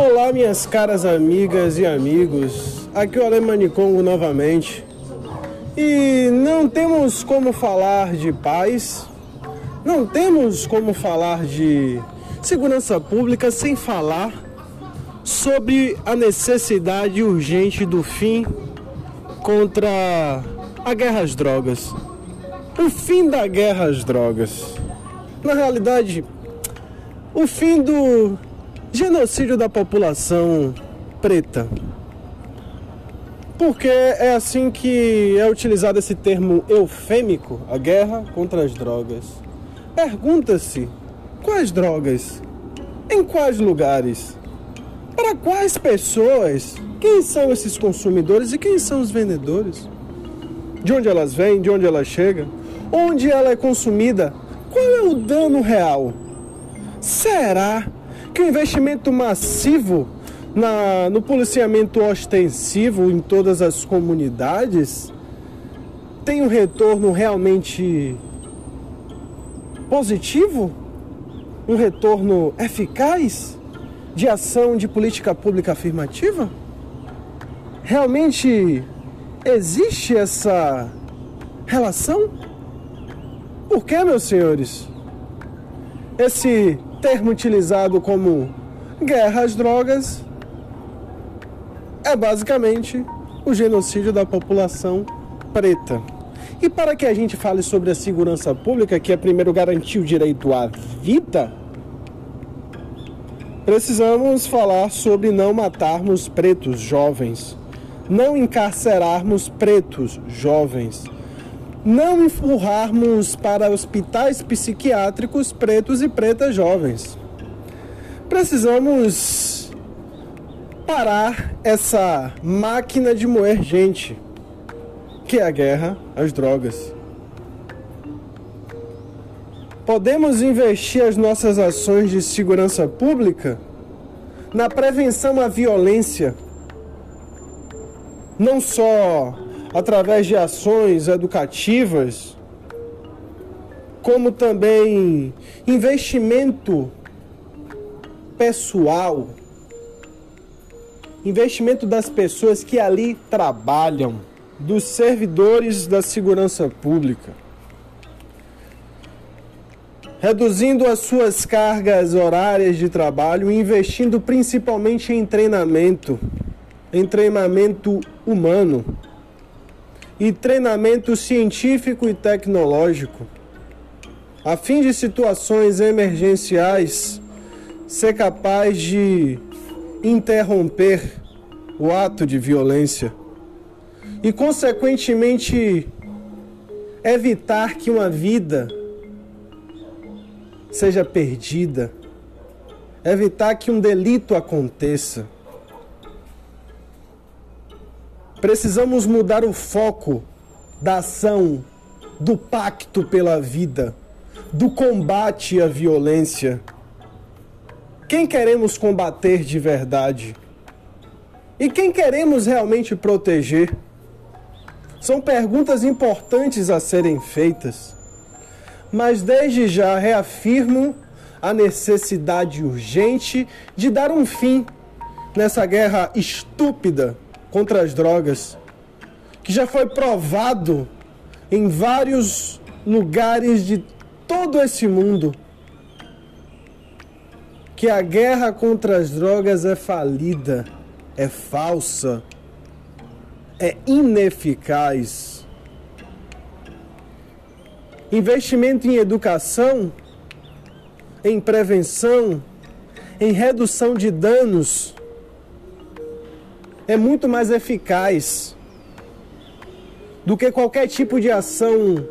Olá, minhas caras amigas e amigos. Aqui é o Alemani Congo novamente. E não temos como falar de paz, não temos como falar de segurança pública sem falar sobre a necessidade urgente do fim contra a guerra às drogas. O fim da guerra às drogas. Na realidade, o fim do genocídio da população preta. Porque é assim que é utilizado esse termo eufêmico, a guerra contra as drogas. Pergunta-se: quais drogas? Em quais lugares? Para quais pessoas? Quem são esses consumidores e quem são os vendedores? De onde elas vêm? De onde elas chegam? Onde ela é consumida? Qual é o dano real? Será que o investimento massivo na, no policiamento ostensivo em todas as comunidades tem um retorno realmente positivo? Um retorno eficaz de ação de política pública afirmativa? Realmente existe essa relação? Por que, meus senhores? Esse termo utilizado como guerra às drogas é basicamente o genocídio da população preta. E para que a gente fale sobre a segurança pública, que é primeiro garantir o direito à vida, precisamos falar sobre não matarmos pretos jovens, não encarcerarmos pretos jovens, não empurrarmos para hospitais psiquiátricos pretos e pretas jovens. Precisamos parar essa máquina de moer gente, que é a guerra às drogas. Podemos investir as nossas ações de segurança pública na prevenção à violência, não só através de ações educativas, como também investimento pessoal investimento das pessoas que ali trabalham, dos servidores da segurança pública, reduzindo as suas cargas horárias de trabalho e investindo principalmente em treinamento, em treinamento humano e treinamento científico e tecnológico, a fim de situações emergenciais ser capaz de interromper o ato de violência e, consequentemente, evitar que uma vida seja perdida, evitar que um delito aconteça. Precisamos mudar o foco da ação, do pacto pela vida, do combate à violência quem queremos combater de verdade? E quem queremos realmente proteger? São perguntas importantes a serem feitas. Mas desde já reafirmo a necessidade urgente de dar um fim nessa guerra estúpida contra as drogas, que já foi provado em vários lugares de todo esse mundo que a guerra contra as drogas é falida, é falsa, é ineficaz. Investimento em educação, em prevenção, em redução de danos é muito mais eficaz do que qualquer tipo de ação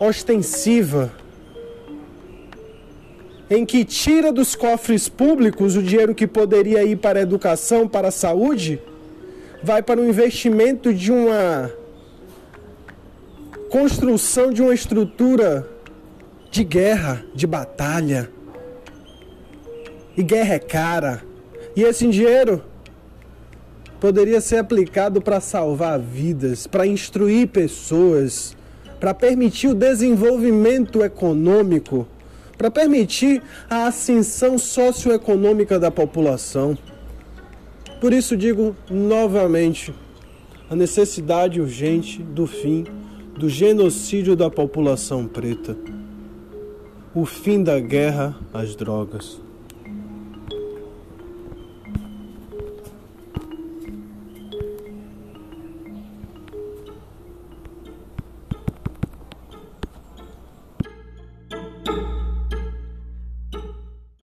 ostensiva em que tira dos cofres públicos o dinheiro que poderia ir para a educação, para a saúde, vai para o investimento de uma construção de uma estrutura de guerra, de batalha. E guerra é cara. E esse dinheiro poderia ser aplicado para salvar vidas, para instruir pessoas, para permitir o desenvolvimento econômico para permitir a ascensão socioeconômica da população. Por isso digo novamente a necessidade urgente do fim do genocídio da população preta, o fim da guerra às drogas.